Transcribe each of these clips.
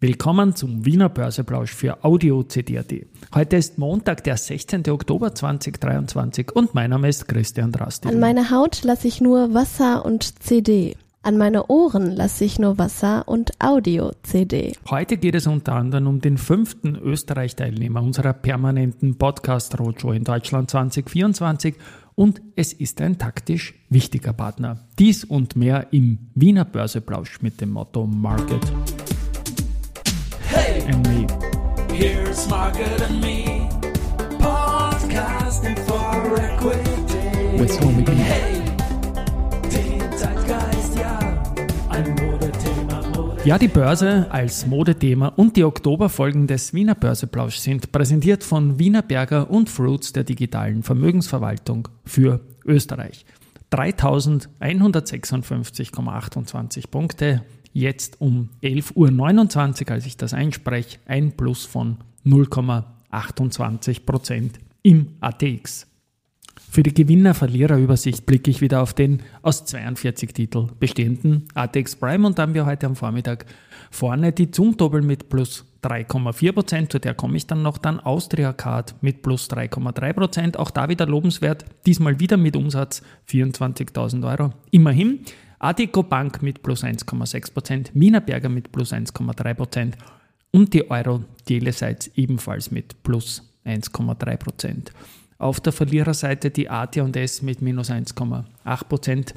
Willkommen zum Wiener Börseplausch für Audio CD.at. Heute ist Montag, der 16. Oktober 2023 und mein Name ist Christian Drasti. An meine Haut lasse ich nur Wasser und CD. An meine Ohren lasse ich nur Wasser und Audio-CD. Heute geht es unter anderem um den fünften Österreich-Teilnehmer unserer permanenten Podcast-Roadshow in Deutschland 2024 und es ist ein taktisch wichtiger Partner. Dies und mehr im Wiener Börseplausch mit dem Motto Market here's Margaret and me, podcasting for equity. With Homie B. Hey, den Zeitgeist, ja, ein Modethema, Mode. Ja, die Börse als Modethema und die Oktoberfolgen des Wiener Börseplausch sind präsentiert von Wiener Berger und Fruits der digitalen Vermögensverwaltung für Österreich. 3156,28 Punkte, jetzt um 11.29 Uhr, als ich das einspreche, ein Plus von 0,28 Prozent im ATX. Für die Gewinner-Verlierer-Übersicht blicke ich wieder auf den aus 42 Titeln bestehenden ATX Prime und da haben wir heute am Vormittag vorne die Zoom-Doppel mit plus 3,4%, zu der komme ich dann noch, dann Austria Card mit plus 3,3%, auch da wieder lobenswert, diesmal wieder mit Umsatz 24.000 Euro, immerhin. Adeco Bank mit plus 1,6%, Mina Berger mit plus 1,3% und die Euro Telesites ebenfalls mit plus 1,3%. Auf der Verliererseite die AT&S mit minus 1,8%,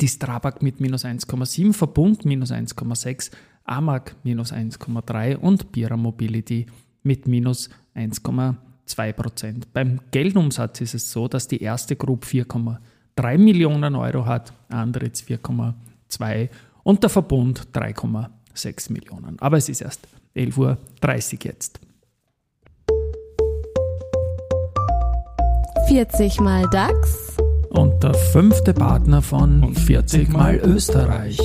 die Strabag mit minus 1,7%, Verbund minus 1,6%, Amag minus 1,3% und Bira Mobility mit minus 1,2%. Beim Geldumsatz ist es so, dass die erste Group 4,3 Millionen Euro hat, Andritz 4,2 und der Verbund 3,6 Millionen. Aber es ist erst 11.30 Uhr jetzt. 40 mal DAX, Und der fünfte Partner von 40 mal Österreich.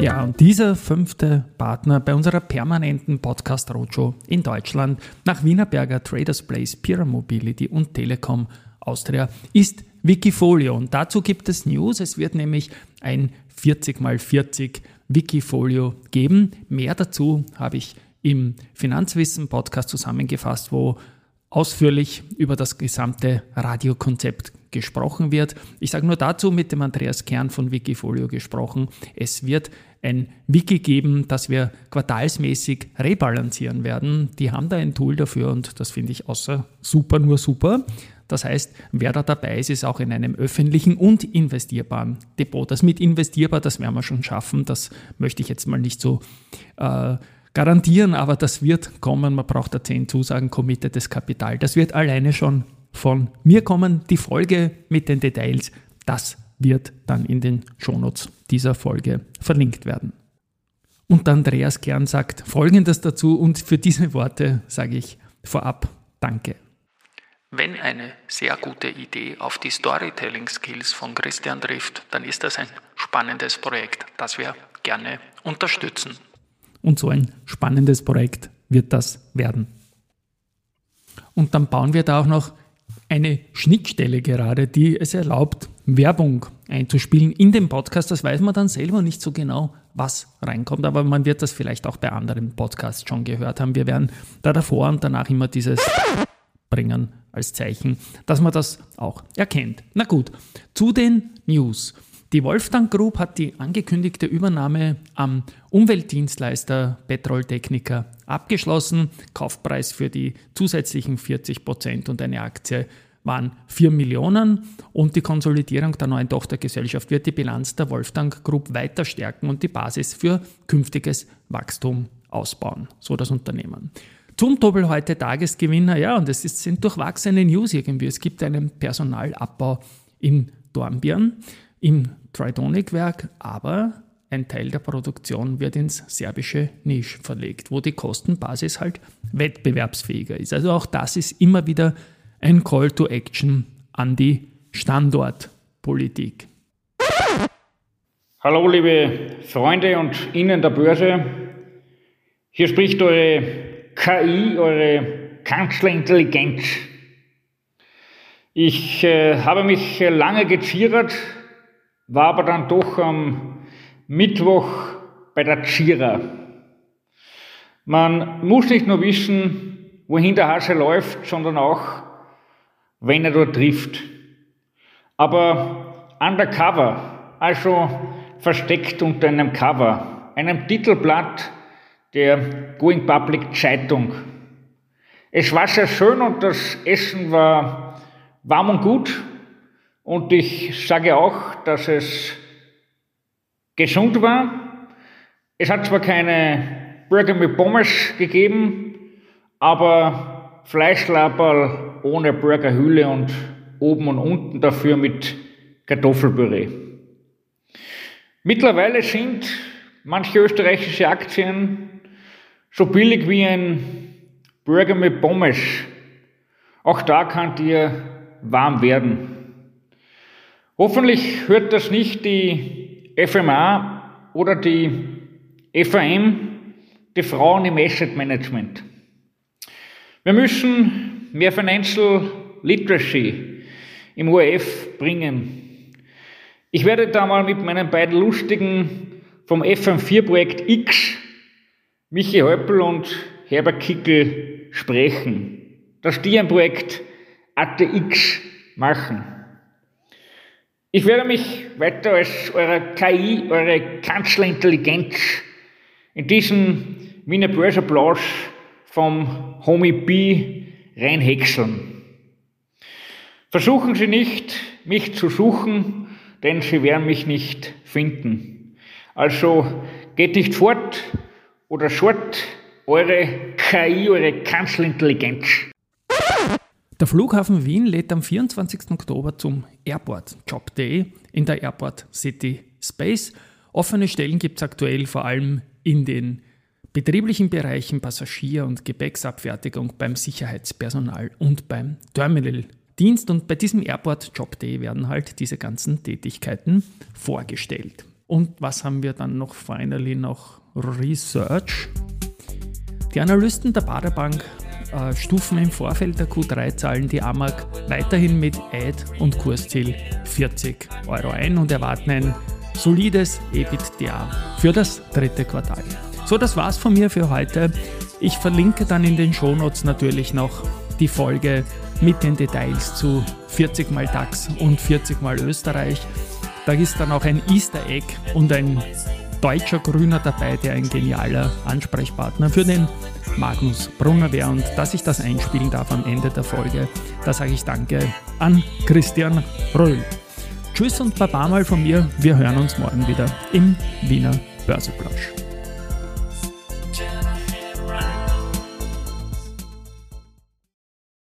Ja, und dieser fünfte Partner bei unserer permanenten Podcast Roadshow in Deutschland nach Wienerberger Traders Place, Pira Mobility und Telekom Austria ist Wikifolio. Und dazu gibt es News. Es wird nämlich ein 40 mal 40 Wikifolio geben. Mehr dazu habe ich im Finanzwissen Podcast zusammengefasst, wo ausführlich über das gesamte Radiokonzept gesprochen wird. Ich sage nur dazu mit dem Andreas Kern von Wikifolio gesprochen. Es wird ein Wiki geben, das wir quartalsmäßig rebalancieren werden. Die haben da ein Tool dafür und das finde ich außer super, nur super. Das heißt, wer da dabei ist, ist auch in einem öffentlichen und investierbaren Depot. Das mit investierbar, das werden wir schon schaffen. Das möchte ich jetzt mal nicht so äh, garantieren, aber das wird kommen. Man braucht da zehn Zusagen, committedes Kapital. Das wird alleine schon von mir kommen. Die Folge mit den Details, das wird dann in den Shownotes dieser Folge verlinkt werden. Und Andreas Kern sagt Folgendes dazu und für diese Worte sage ich vorab Danke. Wenn eine sehr gute Idee auf die Storytelling-Skills von Christian trifft, dann ist das ein spannendes Projekt, das wir gerne unterstützen. Und so ein spannendes Projekt wird das werden. Und dann bauen wir da auch noch eine Schnittstelle gerade, die es erlaubt, Werbung einzuspielen in dem Podcast. Das weiß man dann selber nicht so genau, was reinkommt, aber man wird das vielleicht auch bei anderen Podcasts schon gehört haben. Wir werden da davor und danach immer dieses bringen als Zeichen, dass man das auch erkennt. Na gut, zu den News. Die Wolfgang Group hat die angekündigte Übernahme am Umweltdienstleister Petrol Technica abgeschlossen. Kaufpreis für die zusätzlichen 40 Prozent und eine Aktie waren 4 Millionen und die Konsolidierung der neuen Tochtergesellschaft wird die Bilanz der Wolfgang Group weiter stärken und die Basis für künftiges Wachstum ausbauen, so das Unternehmen. Zum Doppel heute Tagesgewinner, ja, und es sind durchwachsene News irgendwie. Es gibt einen Personalabbau in Dornbirn im Tridonic-Werk, aber ein Teil der Produktion wird ins serbische Nisch verlegt, wo die Kostenbasis halt wettbewerbsfähiger ist. Also auch das ist immer wieder ein Call to Action an die Standortpolitik. Hallo liebe Freunde und Ihnen der Börse. Hier spricht eure KI, eure Kanzlerintelligenz. Ich äh, habe mich lange geziert, war aber dann doch am Mittwoch bei der Chira. Man muss nicht nur wissen, wohin der Hase läuft, sondern auch, wenn er dort trifft. Aber undercover, also versteckt unter einem Cover, einem Titelblatt der Going Public Zeitung. Es war sehr schön und das Essen war warm und gut. Und ich sage auch, dass es gesund war. Es hat zwar keine Burger mit Pommes gegeben, aber Fleischlaberl ohne Burgerhülle und oben und unten dafür mit Kartoffelpüree. Mittlerweile sind manche österreichische Aktien so billig wie ein Burger mit Pommes. Auch da kann dir warm werden. Hoffentlich hört das nicht die FMA oder die FAM, die Frauen im Asset Management. Wir müssen mehr Financial Literacy im ORF bringen. Ich werde da mal mit meinen beiden Lustigen vom FM4-Projekt X, Michi Häupl und Herbert Kickel, sprechen, dass die ein Projekt ATX machen. Ich werde mich weiter als eure KI, eure Kanzlerintelligenz in diesen Wiener Börseplausch vom Homie B reinhäckseln. Versuchen Sie nicht, mich zu suchen, denn Sie werden mich nicht finden. Also geht nicht fort oder short eure KI, eure Kanzlerintelligenz. Der Flughafen Wien lädt am 24. Oktober zum Airport Job Day in der Airport City Space. Offene Stellen gibt es aktuell vor allem in den betrieblichen Bereichen Passagier- und Gepäcksabfertigung, beim Sicherheitspersonal und beim Terminaldienst. Und bei diesem Airport Job Day werden halt diese ganzen Tätigkeiten vorgestellt. Und was haben wir dann noch finally noch Research? Die Analysten der Baderbank äh, stufen im Vorfeld der Q3-Zahlen die AMAG weiterhin mit Eid und Kursziel 40 Euro ein und erwarten ein solides EBITDA für das dritte Quartal. So, das war's von mir für heute. Ich verlinke dann in den Shownotes natürlich noch die Folge mit den Details zu 40 mal DAX und 40 mal Österreich. Da ist dann auch ein Easter Egg und ein deutscher Grüner dabei, der ein genialer Ansprechpartner für den Magnus Brunner wäre. Und dass ich das einspielen darf am Ende der Folge, da sage ich Danke an Christian Röhl. Tschüss und Baba mal von mir. Wir hören uns morgen wieder im Wiener Börseplausch.